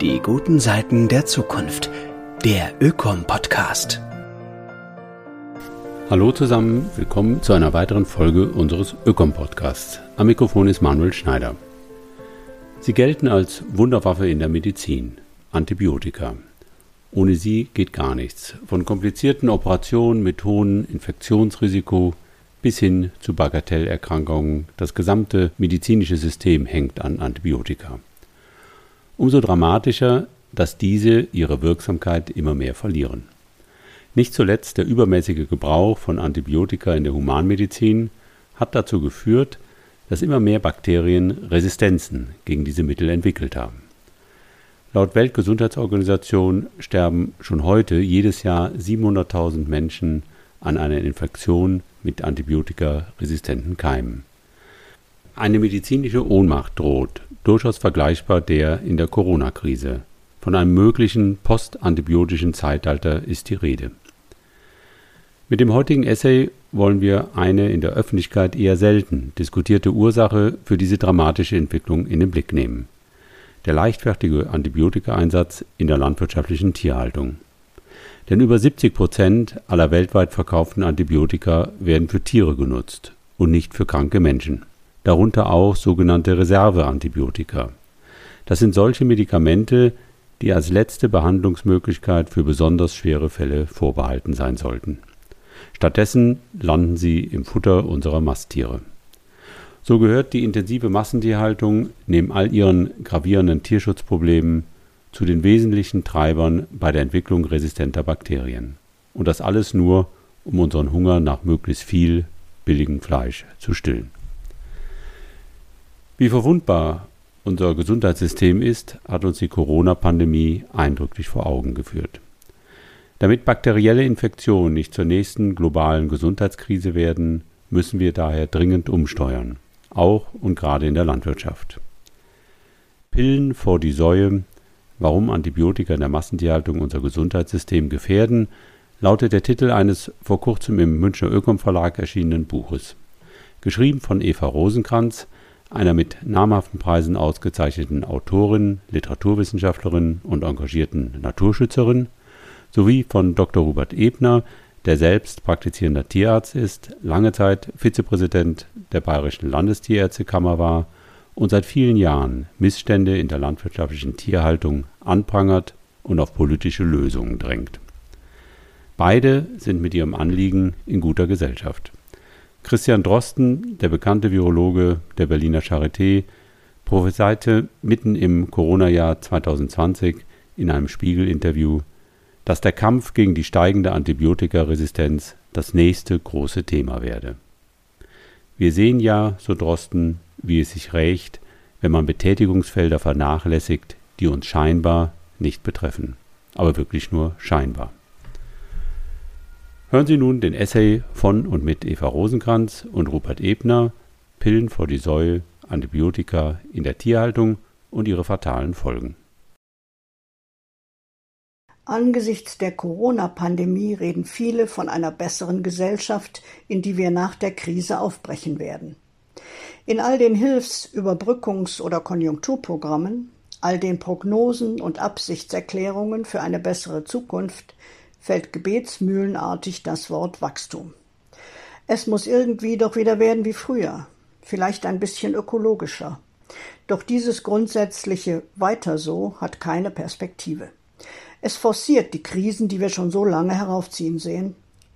Die guten Seiten der Zukunft. Der Ökom Podcast. Hallo zusammen, willkommen zu einer weiteren Folge unseres Ökom Podcasts. Am Mikrofon ist Manuel Schneider. Sie gelten als Wunderwaffe in der Medizin, Antibiotika. Ohne sie geht gar nichts. Von komplizierten Operationen mit hohem Infektionsrisiko bis hin zu Bagatellerkrankungen. Das gesamte medizinische System hängt an Antibiotika. Umso dramatischer, dass diese ihre Wirksamkeit immer mehr verlieren. Nicht zuletzt der übermäßige Gebrauch von Antibiotika in der Humanmedizin hat dazu geführt, dass immer mehr Bakterien Resistenzen gegen diese Mittel entwickelt haben. Laut Weltgesundheitsorganisation sterben schon heute jedes Jahr 700.000 Menschen an einer Infektion mit antibiotikaresistenten Keimen. Eine medizinische Ohnmacht droht, durchaus vergleichbar der in der Corona-Krise. Von einem möglichen postantibiotischen Zeitalter ist die Rede. Mit dem heutigen Essay wollen wir eine in der Öffentlichkeit eher selten diskutierte Ursache für diese dramatische Entwicklung in den Blick nehmen. Der leichtfertige Antibiotikaeinsatz in der landwirtschaftlichen Tierhaltung. Denn über 70 Prozent aller weltweit verkauften Antibiotika werden für Tiere genutzt und nicht für kranke Menschen darunter auch sogenannte Reserveantibiotika. Das sind solche Medikamente, die als letzte Behandlungsmöglichkeit für besonders schwere Fälle vorbehalten sein sollten. Stattdessen landen sie im Futter unserer Masttiere. So gehört die intensive Massentierhaltung neben all ihren gravierenden Tierschutzproblemen zu den wesentlichen Treibern bei der Entwicklung resistenter Bakterien. Und das alles nur, um unseren Hunger nach möglichst viel billigem Fleisch zu stillen. Wie verwundbar unser Gesundheitssystem ist, hat uns die Corona-Pandemie eindrücklich vor Augen geführt. Damit bakterielle Infektionen nicht zur nächsten globalen Gesundheitskrise werden, müssen wir daher dringend umsteuern, auch und gerade in der Landwirtschaft. Pillen vor die Säue, warum Antibiotika in der Massentierhaltung unser Gesundheitssystem gefährden, lautet der Titel eines vor kurzem im Münchner Ökom Verlag erschienenen Buches. Geschrieben von Eva Rosenkranz, einer mit namhaften Preisen ausgezeichneten Autorin, Literaturwissenschaftlerin und engagierten Naturschützerin, sowie von Dr. Hubert Ebner, der selbst praktizierender Tierarzt ist, lange Zeit Vizepräsident der Bayerischen Landestierärztekammer war und seit vielen Jahren Missstände in der landwirtschaftlichen Tierhaltung anprangert und auf politische Lösungen drängt. Beide sind mit ihrem Anliegen in guter Gesellschaft. Christian Drosten, der bekannte Virologe der Berliner Charité, prophezeite mitten im Corona-Jahr 2020 in einem Spiegel-Interview, dass der Kampf gegen die steigende Antibiotikaresistenz das nächste große Thema werde. Wir sehen ja, so Drosten, wie es sich rächt, wenn man Betätigungsfelder vernachlässigt, die uns scheinbar nicht betreffen, aber wirklich nur scheinbar. Hören Sie nun den Essay von und mit Eva Rosenkranz und Rupert Ebner Pillen vor die Säue, Antibiotika in der Tierhaltung und ihre fatalen Folgen. Angesichts der Corona-Pandemie reden viele von einer besseren Gesellschaft, in die wir nach der Krise aufbrechen werden. In all den Hilfs-, Überbrückungs- oder Konjunkturprogrammen, all den Prognosen und Absichtserklärungen für eine bessere Zukunft fällt gebetsmühlenartig das Wort Wachstum. Es muss irgendwie doch wieder werden wie früher, vielleicht ein bisschen ökologischer. Doch dieses grundsätzliche Weiter so hat keine Perspektive. Es forciert die Krisen, die wir schon so lange heraufziehen sehen,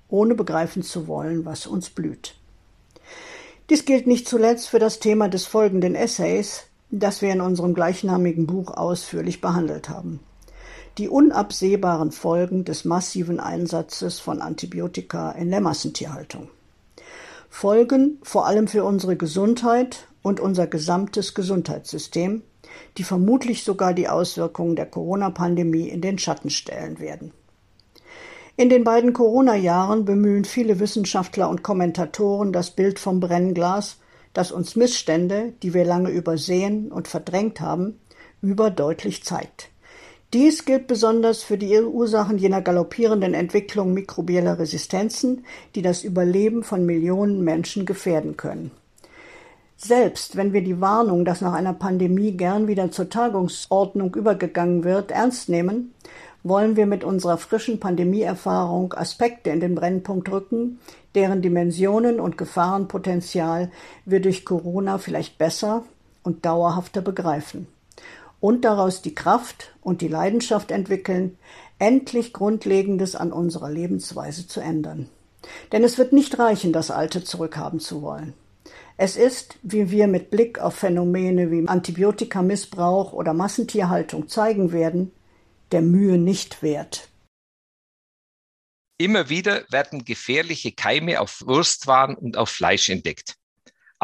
ohne begreifen zu wollen, was uns blüht. Dies gilt nicht zuletzt für das Thema des folgenden Essays, das wir in unserem gleichnamigen Buch ausführlich behandelt haben die unabsehbaren Folgen des massiven Einsatzes von Antibiotika in der Massentierhaltung. Folgen vor allem für unsere Gesundheit und unser gesamtes Gesundheitssystem, die vermutlich sogar die Auswirkungen der Corona-Pandemie in den Schatten stellen werden. In den beiden Corona-Jahren bemühen viele Wissenschaftler und Kommentatoren das Bild vom Brennglas, das uns Missstände, die wir lange übersehen und verdrängt haben, überdeutlich zeigt. Dies gilt besonders für die Ursachen jener galoppierenden Entwicklung mikrobieller Resistenzen, die das Überleben von Millionen Menschen gefährden können. Selbst wenn wir die Warnung, dass nach einer Pandemie gern wieder zur Tagungsordnung übergegangen wird, ernst nehmen, wollen wir mit unserer frischen Pandemieerfahrung Aspekte in den Brennpunkt rücken, deren Dimensionen und Gefahrenpotenzial wir durch Corona vielleicht besser und dauerhafter begreifen und daraus die Kraft und die Leidenschaft entwickeln, endlich Grundlegendes an unserer Lebensweise zu ändern. Denn es wird nicht reichen, das Alte zurückhaben zu wollen. Es ist, wie wir mit Blick auf Phänomene wie Antibiotikamissbrauch oder Massentierhaltung zeigen werden, der Mühe nicht wert. Immer wieder werden gefährliche Keime auf Wurstwaren und auf Fleisch entdeckt.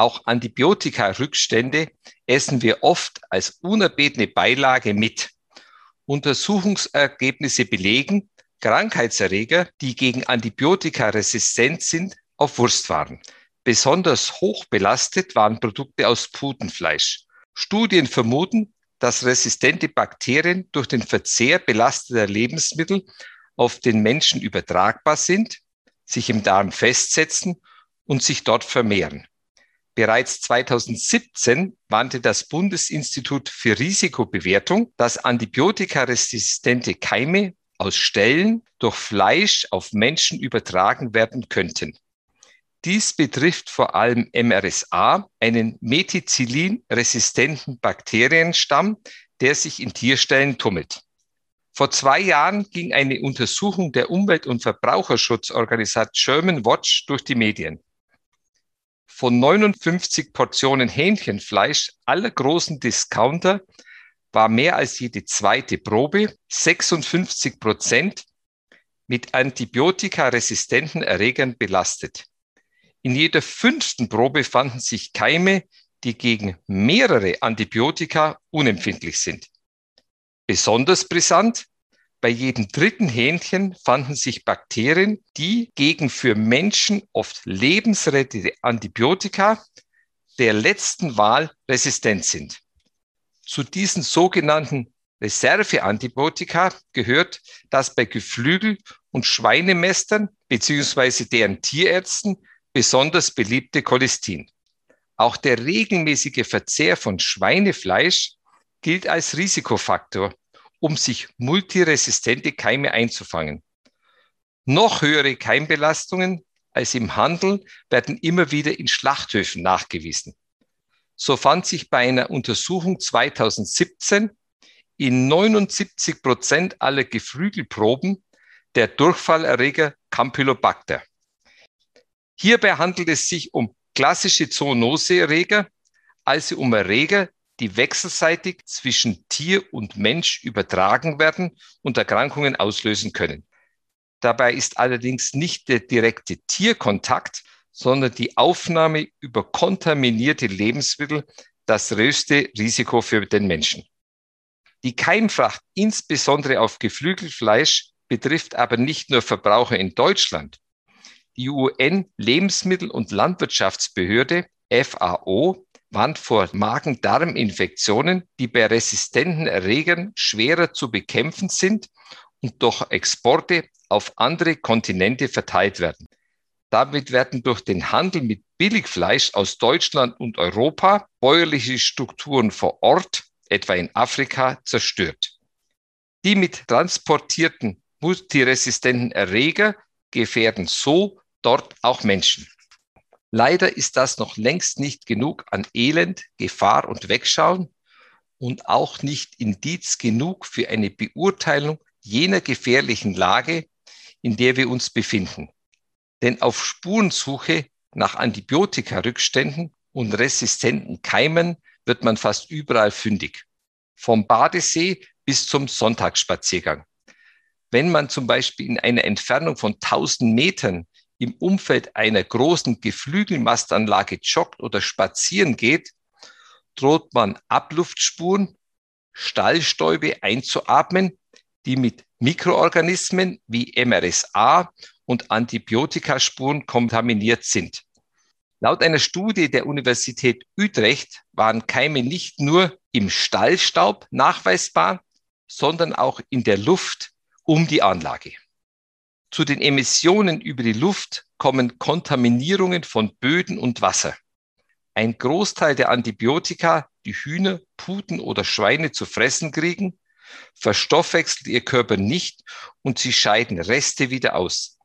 Auch Antibiotika-Rückstände essen wir oft als unerbetene Beilage mit. Untersuchungsergebnisse belegen, Krankheitserreger, die gegen Antibiotika resistent sind, auf Wurstwaren. Besonders hoch belastet waren Produkte aus Putenfleisch. Studien vermuten, dass resistente Bakterien durch den Verzehr belasteter Lebensmittel auf den Menschen übertragbar sind, sich im Darm festsetzen und sich dort vermehren. Bereits 2017 warnte das Bundesinstitut für Risikobewertung, dass antibiotikaresistente Keime aus Stellen durch Fleisch auf Menschen übertragen werden könnten. Dies betrifft vor allem MRSA, einen Methicillin-resistenten Bakterienstamm, der sich in Tierstellen tummelt. Vor zwei Jahren ging eine Untersuchung der Umwelt- und Verbraucherschutzorganisation German Watch durch die Medien. Von 59 Portionen Hähnchenfleisch aller großen Discounter war mehr als jede zweite Probe, 56 Prozent, mit antibiotikaresistenten Erregern belastet. In jeder fünften Probe fanden sich Keime, die gegen mehrere Antibiotika unempfindlich sind. Besonders brisant, bei jedem dritten Hähnchen fanden sich Bakterien, die gegen für Menschen oft lebensrettende Antibiotika der letzten Wahl resistent sind. Zu diesen sogenannten Reserveantibiotika gehört das bei Geflügel- und Schweinemästern beziehungsweise deren Tierärzten besonders beliebte Cholestin. Auch der regelmäßige Verzehr von Schweinefleisch gilt als Risikofaktor, um sich multiresistente Keime einzufangen. Noch höhere Keimbelastungen als im Handel werden immer wieder in Schlachthöfen nachgewiesen. So fand sich bei einer Untersuchung 2017 in 79 Prozent aller Geflügelproben der Durchfallerreger Campylobacter. Hierbei handelt es sich um klassische Zoonoseerreger, also um Erreger, die wechselseitig zwischen Tier und Mensch übertragen werden und Erkrankungen auslösen können. Dabei ist allerdings nicht der direkte Tierkontakt, sondern die Aufnahme über kontaminierte Lebensmittel das größte Risiko für den Menschen. Die Keimfracht, insbesondere auf Geflügelfleisch, betrifft aber nicht nur Verbraucher in Deutschland. Die UN-Lebensmittel- und Landwirtschaftsbehörde FAO warnt vor Magen-Darm-Infektionen, die bei resistenten Erregern schwerer zu bekämpfen sind und durch Exporte auf andere Kontinente verteilt werden. Damit werden durch den Handel mit Billigfleisch aus Deutschland und Europa bäuerliche Strukturen vor Ort, etwa in Afrika, zerstört. Die mit transportierten multiresistenten Erreger gefährden so dort auch Menschen. Leider ist das noch längst nicht genug an Elend, Gefahr und Wegschauen und auch nicht Indiz genug für eine Beurteilung jener gefährlichen Lage, in der wir uns befinden. Denn auf Spurensuche nach Antibiotika-Rückständen und resistenten Keimen wird man fast überall fündig. Vom Badesee bis zum Sonntagsspaziergang. Wenn man zum Beispiel in einer Entfernung von 1000 Metern im Umfeld einer großen Geflügelmastanlage joggt oder spazieren geht, droht man Abluftspuren, Stallstäube einzuatmen, die mit Mikroorganismen wie MRSA und Antibiotikaspuren kontaminiert sind. Laut einer Studie der Universität Utrecht waren Keime nicht nur im Stallstaub nachweisbar, sondern auch in der Luft um die Anlage. Zu den Emissionen über die Luft kommen Kontaminierungen von Böden und Wasser. ein Großteil der Antibiotika, die Hühner, Puten oder Schweine zu fressen kriegen, verstoffwechselt ihr Körper nicht und sie scheiden Reste wieder aus.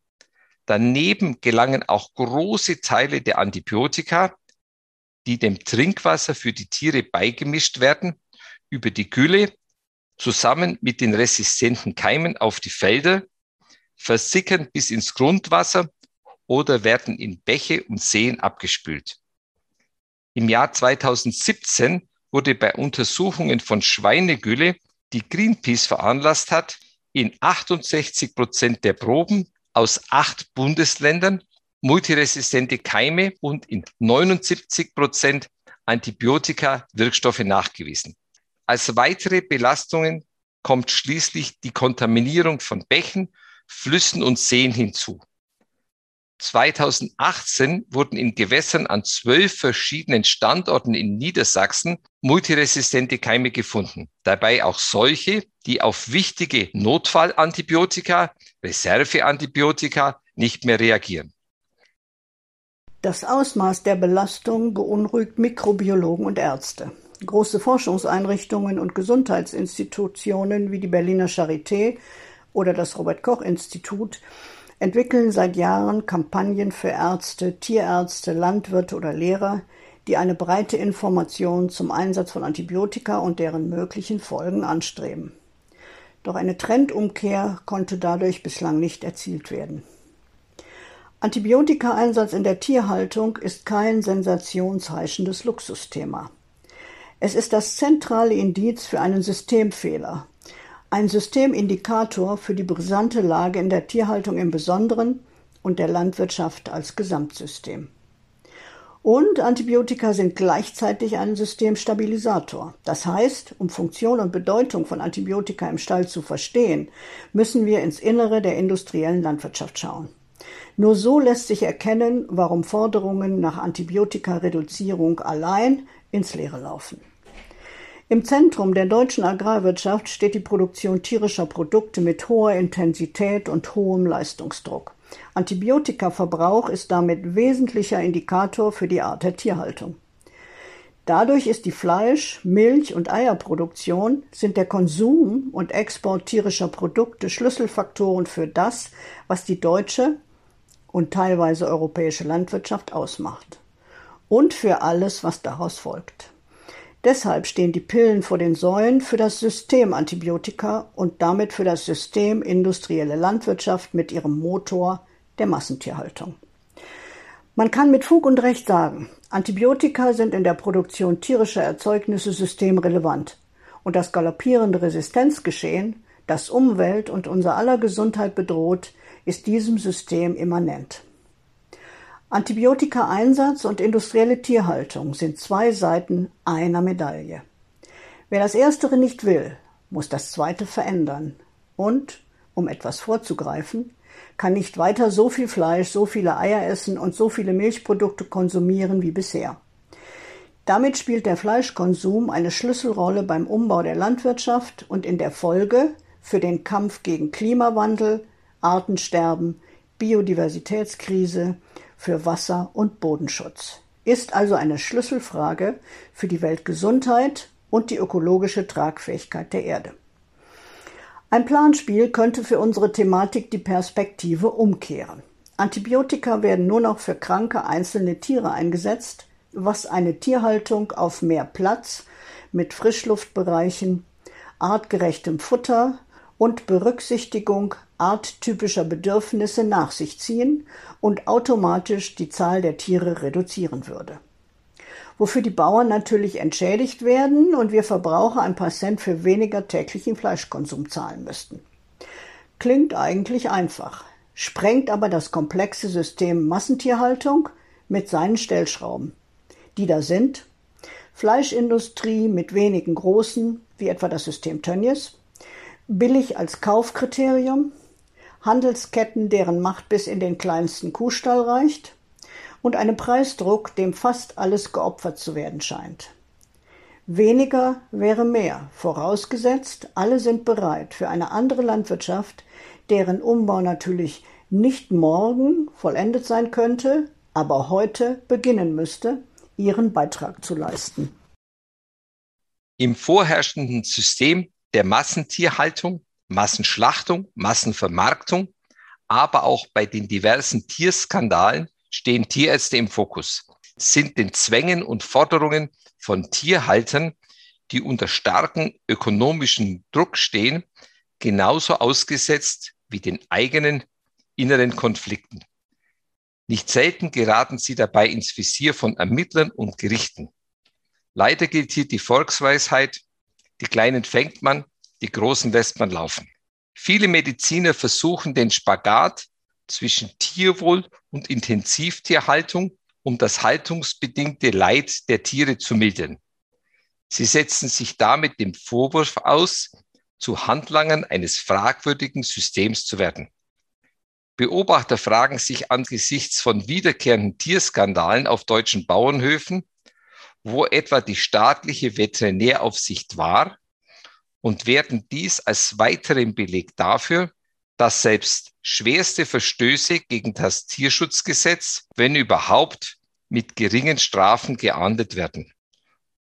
Daneben gelangen auch große Teile der Antibiotika, die dem Trinkwasser für die Tiere beigemischt werden, über die Gülle zusammen mit den resistenten Keimen auf die Felder, versickern bis ins Grundwasser oder werden in Bäche und Seen abgespült. Im Jahr 2017 wurde bei Untersuchungen von Schweinegülle, die Greenpeace veranlasst hat, in 68 Prozent der Proben aus acht Bundesländern multiresistente Keime und in 79 Prozent Antibiotika-Wirkstoffe nachgewiesen. Als weitere Belastungen kommt schließlich die Kontaminierung von Bächen, Flüssen und Seen hinzu. 2018 wurden in Gewässern an zwölf verschiedenen Standorten in Niedersachsen multiresistente Keime gefunden. Dabei auch solche, die auf wichtige Notfallantibiotika, Reserveantibiotika nicht mehr reagieren. Das Ausmaß der Belastung beunruhigt Mikrobiologen und Ärzte. Große Forschungseinrichtungen und Gesundheitsinstitutionen wie die Berliner Charité oder das Robert Koch Institut entwickeln seit Jahren Kampagnen für Ärzte, Tierärzte, Landwirte oder Lehrer, die eine breite Information zum Einsatz von Antibiotika und deren möglichen Folgen anstreben. Doch eine Trendumkehr konnte dadurch bislang nicht erzielt werden. Antibiotikaeinsatz in der Tierhaltung ist kein sensationsheischendes Luxusthema. Es ist das zentrale Indiz für einen Systemfehler, ein Systemindikator für die brisante Lage in der Tierhaltung im Besonderen und der Landwirtschaft als Gesamtsystem. Und Antibiotika sind gleichzeitig ein Systemstabilisator. Das heißt, um Funktion und Bedeutung von Antibiotika im Stall zu verstehen, müssen wir ins Innere der industriellen Landwirtschaft schauen. Nur so lässt sich erkennen, warum Forderungen nach Antibiotikareduzierung allein ins Leere laufen. Im Zentrum der deutschen Agrarwirtschaft steht die Produktion tierischer Produkte mit hoher Intensität und hohem Leistungsdruck. Antibiotikaverbrauch ist damit wesentlicher Indikator für die Art der Tierhaltung. Dadurch ist die Fleisch-, Milch- und Eierproduktion sind der Konsum und Export tierischer Produkte Schlüsselfaktoren für das, was die deutsche und teilweise europäische Landwirtschaft ausmacht. Und für alles, was daraus folgt. Deshalb stehen die Pillen vor den Säulen für das System Antibiotika und damit für das System industrielle Landwirtschaft mit ihrem Motor der Massentierhaltung. Man kann mit Fug und Recht sagen, Antibiotika sind in der Produktion tierischer Erzeugnisse systemrelevant und das galoppierende Resistenzgeschehen, das Umwelt und unser aller Gesundheit bedroht, ist diesem System immanent. Antibiotikaeinsatz und industrielle Tierhaltung sind zwei Seiten einer Medaille. Wer das Erstere nicht will, muss das Zweite verändern. Und, um etwas vorzugreifen, kann nicht weiter so viel Fleisch, so viele Eier essen und so viele Milchprodukte konsumieren wie bisher. Damit spielt der Fleischkonsum eine Schlüsselrolle beim Umbau der Landwirtschaft und in der Folge für den Kampf gegen Klimawandel, Artensterben, Biodiversitätskrise, für Wasser- und Bodenschutz. Ist also eine Schlüsselfrage für die Weltgesundheit und die ökologische Tragfähigkeit der Erde. Ein Planspiel könnte für unsere Thematik die Perspektive umkehren. Antibiotika werden nur noch für kranke einzelne Tiere eingesetzt, was eine Tierhaltung auf mehr Platz mit Frischluftbereichen, artgerechtem Futter und Berücksichtigung arttypischer Bedürfnisse nach sich ziehen und automatisch die Zahl der Tiere reduzieren würde. Wofür die Bauern natürlich entschädigt werden und wir Verbraucher ein paar Cent für weniger täglichen Fleischkonsum zahlen müssten. Klingt eigentlich einfach, sprengt aber das komplexe System Massentierhaltung mit seinen Stellschrauben. Die da sind Fleischindustrie mit wenigen großen, wie etwa das System Tönnies, billig als Kaufkriterium, Handelsketten, deren Macht bis in den kleinsten Kuhstall reicht, und einem Preisdruck, dem fast alles geopfert zu werden scheint. Weniger wäre mehr, vorausgesetzt, alle sind bereit für eine andere Landwirtschaft, deren Umbau natürlich nicht morgen vollendet sein könnte, aber heute beginnen müsste, ihren Beitrag zu leisten. Im vorherrschenden System der Massentierhaltung, Massenschlachtung, Massenvermarktung, aber auch bei den diversen Tierskandalen stehen Tierärzte im Fokus, sind den Zwängen und Forderungen von Tierhaltern, die unter starkem ökonomischen Druck stehen, genauso ausgesetzt wie den eigenen inneren Konflikten. Nicht selten geraten sie dabei ins Visier von Ermittlern und Gerichten. Leider gilt hier die Volksweisheit, die Kleinen fängt man, die Großen lässt man laufen. Viele Mediziner versuchen den Spagat zwischen Tierwohl und Intensivtierhaltung, um das haltungsbedingte Leid der Tiere zu mildern. Sie setzen sich damit dem Vorwurf aus, zu Handlangern eines fragwürdigen Systems zu werden. Beobachter fragen sich angesichts von wiederkehrenden Tierskandalen auf deutschen Bauernhöfen, wo etwa die staatliche Veterinäraufsicht war und werden dies als weiteren Beleg dafür, dass selbst schwerste Verstöße gegen das Tierschutzgesetz, wenn überhaupt, mit geringen Strafen geahndet werden.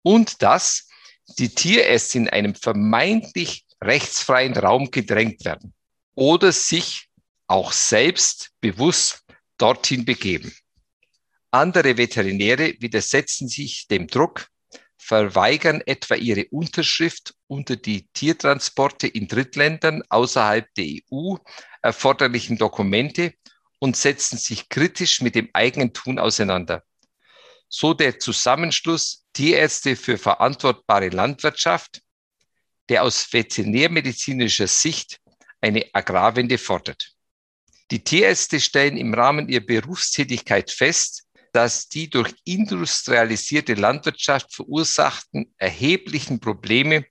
Und dass die Tierärzte in einem vermeintlich rechtsfreien Raum gedrängt werden oder sich auch selbst bewusst dorthin begeben. Andere Veterinäre widersetzen sich dem Druck, verweigern etwa ihre Unterschrift unter die Tiertransporte in Drittländern außerhalb der EU erforderlichen Dokumente und setzen sich kritisch mit dem eigenen Tun auseinander. So der Zusammenschluss Tierärzte für verantwortbare Landwirtschaft, der aus veterinärmedizinischer Sicht eine Agrarwende fordert. Die Tierärzte stellen im Rahmen ihrer Berufstätigkeit fest, dass die durch industrialisierte Landwirtschaft verursachten erheblichen Probleme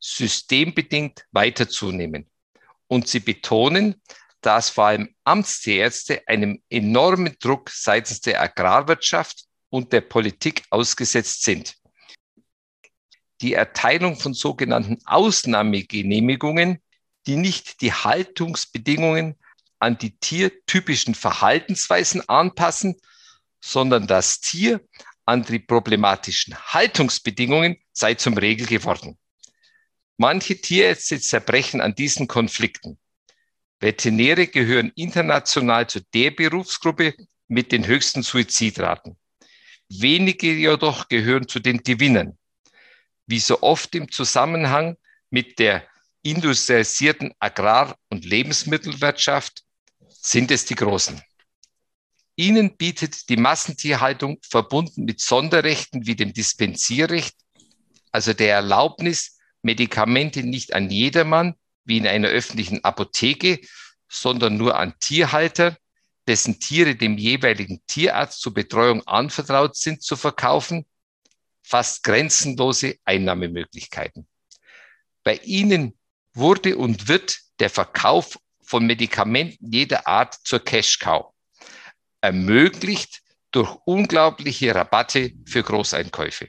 systembedingt weiter zunehmen. Und sie betonen, dass vor allem Amtstierärzte einem enormen Druck seitens der Agrarwirtschaft und der Politik ausgesetzt sind. Die Erteilung von sogenannten Ausnahmegenehmigungen, die nicht die Haltungsbedingungen an die tiertypischen Verhaltensweisen anpassen, sondern das Tier an die problematischen Haltungsbedingungen sei zum Regel geworden. Manche Tierärzte zerbrechen an diesen Konflikten. Veterinäre gehören international zu der Berufsgruppe mit den höchsten Suizidraten. Wenige jedoch gehören zu den Gewinnern. Wie so oft im Zusammenhang mit der industrialisierten Agrar- und Lebensmittelwirtschaft sind es die Großen. Ihnen bietet die Massentierhaltung verbunden mit Sonderrechten wie dem Dispensierrecht, also der Erlaubnis, Medikamente nicht an jedermann wie in einer öffentlichen Apotheke, sondern nur an Tierhalter, dessen Tiere dem jeweiligen Tierarzt zur Betreuung anvertraut sind, zu verkaufen, fast grenzenlose Einnahmemöglichkeiten. Bei ihnen wurde und wird der Verkauf von Medikamenten jeder Art zur Cash-Cow, ermöglicht durch unglaubliche Rabatte für Großeinkäufe.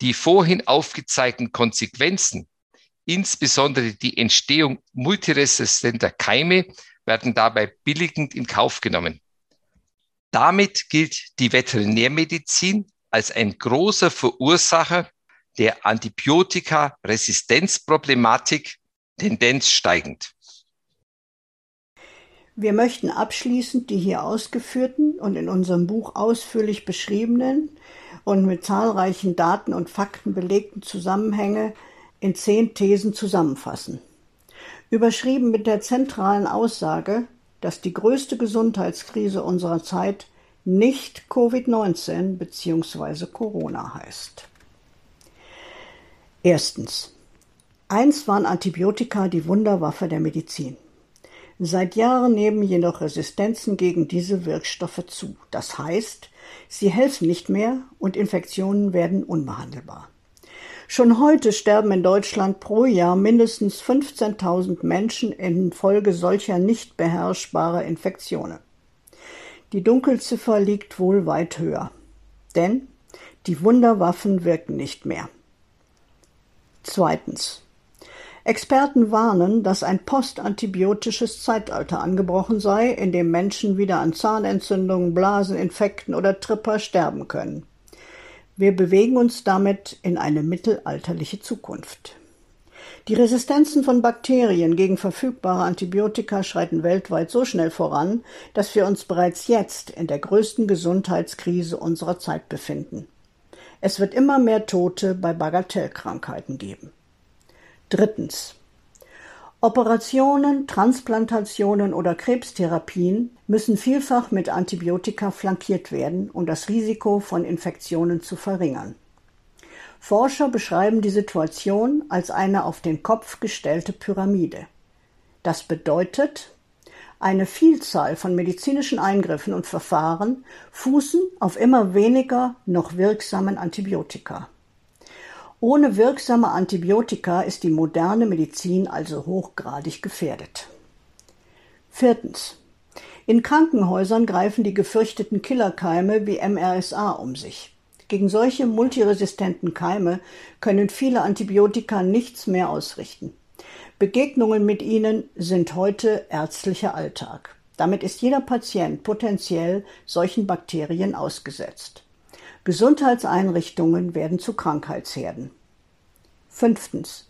Die vorhin aufgezeigten Konsequenzen, insbesondere die Entstehung multiresistenter Keime, werden dabei billigend in Kauf genommen. Damit gilt die Veterinärmedizin als ein großer Verursacher der Antibiotika-Resistenzproblematik, Tendenz steigend. Wir möchten abschließend die hier ausgeführten und in unserem Buch ausführlich beschriebenen und mit zahlreichen Daten und Fakten belegten Zusammenhänge in zehn Thesen zusammenfassen. Überschrieben mit der zentralen Aussage, dass die größte Gesundheitskrise unserer Zeit nicht Covid-19 bzw. Corona heißt. Erstens. Eins waren Antibiotika die Wunderwaffe der Medizin. Seit Jahren nehmen jedoch Resistenzen gegen diese Wirkstoffe zu. Das heißt, sie helfen nicht mehr und Infektionen werden unbehandelbar. Schon heute sterben in Deutschland pro Jahr mindestens 15.000 Menschen infolge solcher nicht beherrschbarer Infektionen. Die Dunkelziffer liegt wohl weit höher. Denn die Wunderwaffen wirken nicht mehr. Zweitens. Experten warnen, dass ein postantibiotisches Zeitalter angebrochen sei, in dem Menschen wieder an Zahnentzündungen, Blaseninfekten oder Tripper sterben können. Wir bewegen uns damit in eine mittelalterliche Zukunft. Die Resistenzen von Bakterien gegen verfügbare Antibiotika schreiten weltweit so schnell voran, dass wir uns bereits jetzt in der größten Gesundheitskrise unserer Zeit befinden. Es wird immer mehr Tote bei Bagatellkrankheiten geben. Drittens. Operationen, Transplantationen oder Krebstherapien müssen vielfach mit Antibiotika flankiert werden, um das Risiko von Infektionen zu verringern. Forscher beschreiben die Situation als eine auf den Kopf gestellte Pyramide. Das bedeutet, eine Vielzahl von medizinischen Eingriffen und Verfahren fußen auf immer weniger noch wirksamen Antibiotika. Ohne wirksame Antibiotika ist die moderne Medizin also hochgradig gefährdet. Viertens. In Krankenhäusern greifen die gefürchteten Killerkeime wie MRSA um sich. Gegen solche multiresistenten Keime können viele Antibiotika nichts mehr ausrichten. Begegnungen mit ihnen sind heute ärztlicher Alltag. Damit ist jeder Patient potenziell solchen Bakterien ausgesetzt. Gesundheitseinrichtungen werden zu Krankheitsherden. Fünftens.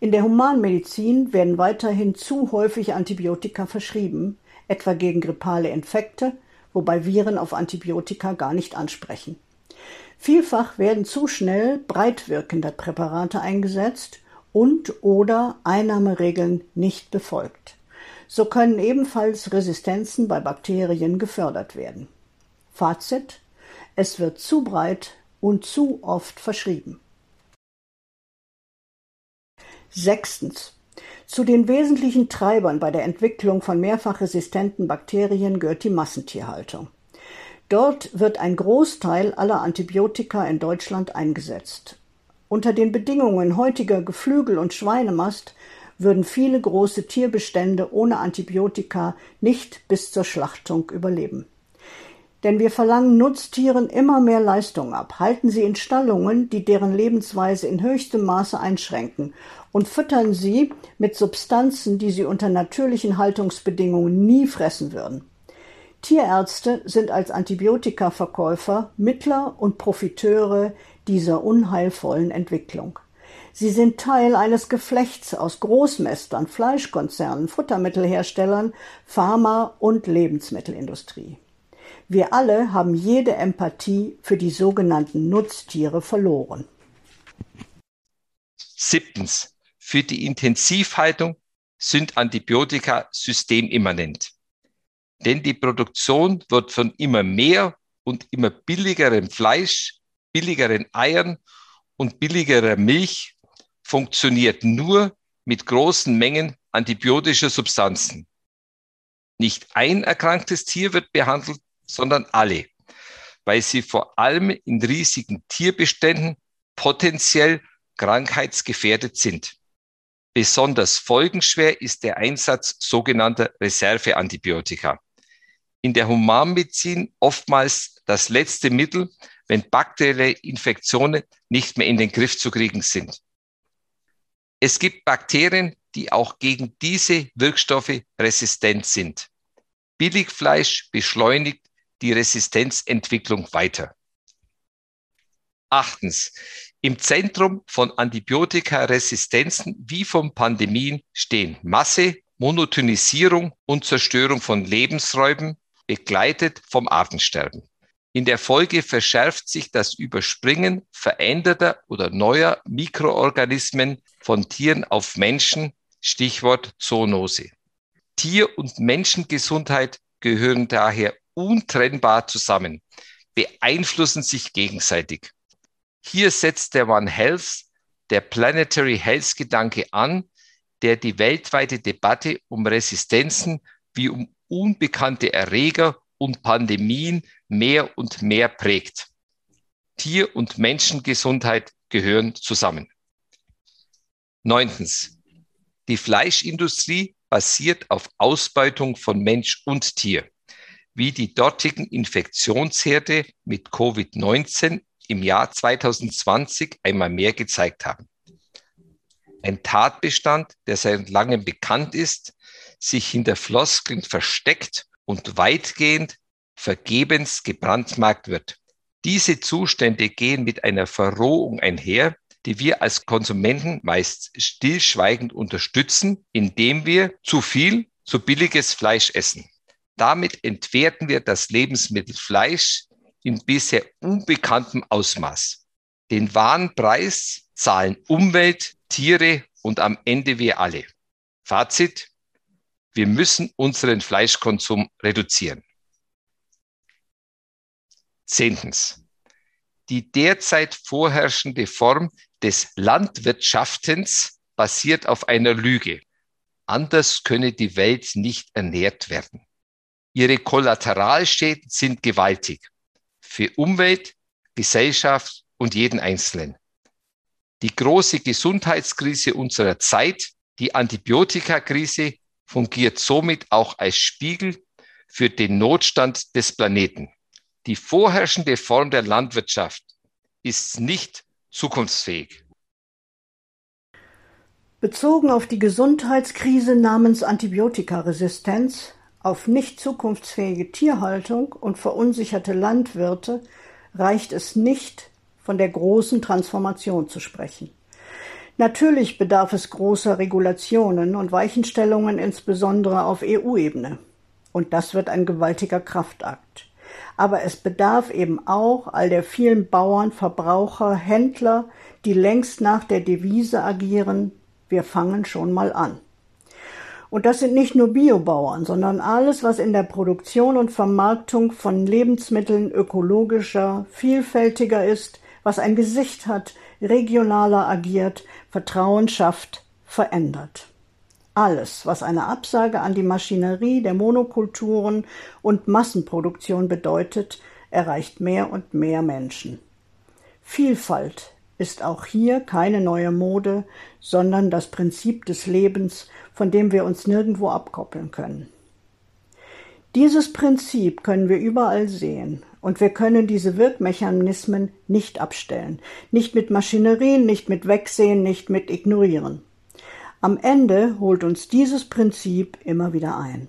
In der Humanmedizin werden weiterhin zu häufig Antibiotika verschrieben, etwa gegen grippale Infekte, wobei Viren auf Antibiotika gar nicht ansprechen. Vielfach werden zu schnell breitwirkende Präparate eingesetzt und oder Einnahmeregeln nicht befolgt. So können ebenfalls Resistenzen bei Bakterien gefördert werden. Fazit Es wird zu breit und zu oft verschrieben. Sechstens. Zu den wesentlichen Treibern bei der Entwicklung von mehrfach resistenten Bakterien gehört die Massentierhaltung. Dort wird ein Großteil aller Antibiotika in Deutschland eingesetzt. Unter den Bedingungen heutiger Geflügel- und Schweinemast würden viele große Tierbestände ohne Antibiotika nicht bis zur Schlachtung überleben. Denn wir verlangen Nutztieren immer mehr Leistung ab, halten sie in Stallungen, die deren Lebensweise in höchstem Maße einschränken, und füttern sie mit Substanzen, die sie unter natürlichen Haltungsbedingungen nie fressen würden. Tierärzte sind als Antibiotikaverkäufer Mittler und Profiteure dieser unheilvollen Entwicklung. Sie sind Teil eines Geflechts aus Großmästern, Fleischkonzernen, Futtermittelherstellern, Pharma- und Lebensmittelindustrie. Wir alle haben jede Empathie für die sogenannten Nutztiere verloren. Siebtens. Für die Intensivhaltung sind Antibiotika systemimmanent denn die Produktion wird von immer mehr und immer billigerem Fleisch, billigeren Eiern und billigerer Milch funktioniert nur mit großen Mengen antibiotischer Substanzen. Nicht ein erkranktes Tier wird behandelt, sondern alle, weil sie vor allem in riesigen Tierbeständen potenziell krankheitsgefährdet sind. Besonders folgenschwer ist der Einsatz sogenannter Reserveantibiotika in der Humanmedizin oftmals das letzte Mittel, wenn bakterielle Infektionen nicht mehr in den Griff zu kriegen sind. Es gibt Bakterien, die auch gegen diese Wirkstoffe resistent sind. Billigfleisch beschleunigt die Resistenzentwicklung weiter. Achtens. Im Zentrum von Antibiotikaresistenzen wie von Pandemien stehen Masse, Monotonisierung und Zerstörung von Lebensräumen, begleitet vom Artensterben. In der Folge verschärft sich das Überspringen veränderter oder neuer Mikroorganismen von Tieren auf Menschen, Stichwort Zoonose. Tier- und Menschengesundheit gehören daher untrennbar zusammen, beeinflussen sich gegenseitig. Hier setzt der One Health, der Planetary Health Gedanke an, der die weltweite Debatte um Resistenzen wie um unbekannte Erreger und Pandemien mehr und mehr prägt. Tier- und Menschengesundheit gehören zusammen. Neuntens. Die Fleischindustrie basiert auf Ausbeutung von Mensch und Tier, wie die dortigen Infektionsherde mit Covid-19 im Jahr 2020 einmal mehr gezeigt haben. Ein Tatbestand, der seit langem bekannt ist, sich hinter Floskeln versteckt und weitgehend vergebens gebrandmarkt wird. Diese Zustände gehen mit einer Verrohung einher, die wir als Konsumenten meist stillschweigend unterstützen, indem wir zu viel, zu billiges Fleisch essen. Damit entwerten wir das Lebensmittel Fleisch in bisher unbekanntem Ausmaß. Den wahren Preis zahlen Umwelt, Tiere und am Ende wir alle. Fazit, wir müssen unseren Fleischkonsum reduzieren. Zehntens. Die derzeit vorherrschende Form des Landwirtschaftens basiert auf einer Lüge. Anders könne die Welt nicht ernährt werden. Ihre Kollateralschäden sind gewaltig für Umwelt, Gesellschaft und jeden Einzelnen. Die große Gesundheitskrise unserer Zeit, die Antibiotikakrise, fungiert somit auch als Spiegel für den Notstand des Planeten. Die vorherrschende Form der Landwirtschaft ist nicht zukunftsfähig. Bezogen auf die Gesundheitskrise namens Antibiotikaresistenz, auf nicht zukunftsfähige Tierhaltung und verunsicherte Landwirte reicht es nicht, von der großen Transformation zu sprechen. Natürlich bedarf es großer Regulationen und Weichenstellungen insbesondere auf EU-Ebene. Und das wird ein gewaltiger Kraftakt. Aber es bedarf eben auch all der vielen Bauern, Verbraucher, Händler, die längst nach der Devise agieren, wir fangen schon mal an. Und das sind nicht nur Biobauern, sondern alles, was in der Produktion und Vermarktung von Lebensmitteln ökologischer, vielfältiger ist, was ein Gesicht hat, regionaler agiert, Vertrauen schafft, verändert. Alles, was eine Absage an die Maschinerie der Monokulturen und Massenproduktion bedeutet, erreicht mehr und mehr Menschen. Vielfalt ist auch hier keine neue Mode, sondern das Prinzip des Lebens, von dem wir uns nirgendwo abkoppeln können. Dieses Prinzip können wir überall sehen, und wir können diese Wirkmechanismen nicht abstellen, nicht mit Maschinerien, nicht mit Wegsehen, nicht mit Ignorieren. Am Ende holt uns dieses Prinzip immer wieder ein.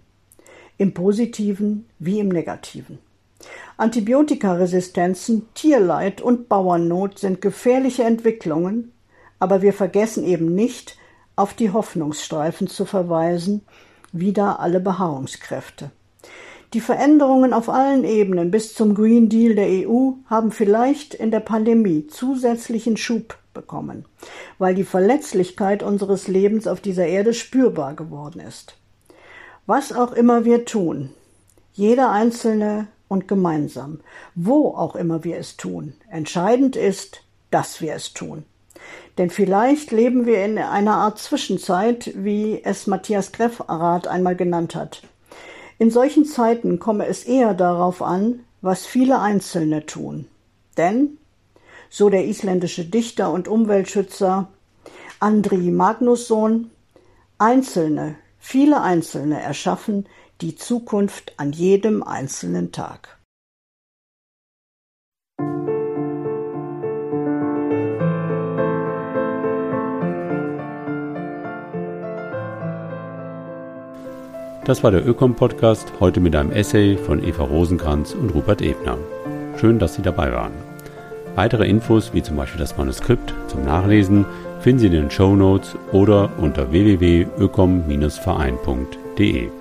Im positiven wie im negativen. Antibiotikaresistenzen, Tierleid und Bauernnot sind gefährliche Entwicklungen, aber wir vergessen eben nicht, auf die Hoffnungsstreifen zu verweisen, wieder alle Beharrungskräfte. Die Veränderungen auf allen Ebenen bis zum Green Deal der EU haben vielleicht in der Pandemie zusätzlichen Schub bekommen, weil die Verletzlichkeit unseres Lebens auf dieser Erde spürbar geworden ist. Was auch immer wir tun, jeder Einzelne und gemeinsam, wo auch immer wir es tun, entscheidend ist, dass wir es tun. Denn vielleicht leben wir in einer Art Zwischenzeit, wie es Matthias Greffrath einmal genannt hat. In solchen Zeiten komme es eher darauf an, was viele Einzelne tun. Denn so der isländische Dichter und Umweltschützer Andri Magnusson, Einzelne, viele Einzelne erschaffen die Zukunft an jedem einzelnen Tag. Das war der Ökom-Podcast, heute mit einem Essay von Eva Rosenkranz und Rupert Ebner. Schön, dass Sie dabei waren. Weitere Infos, wie zum Beispiel das Manuskript zum Nachlesen, finden Sie in den Show Notes oder unter www.ökom-verein.de.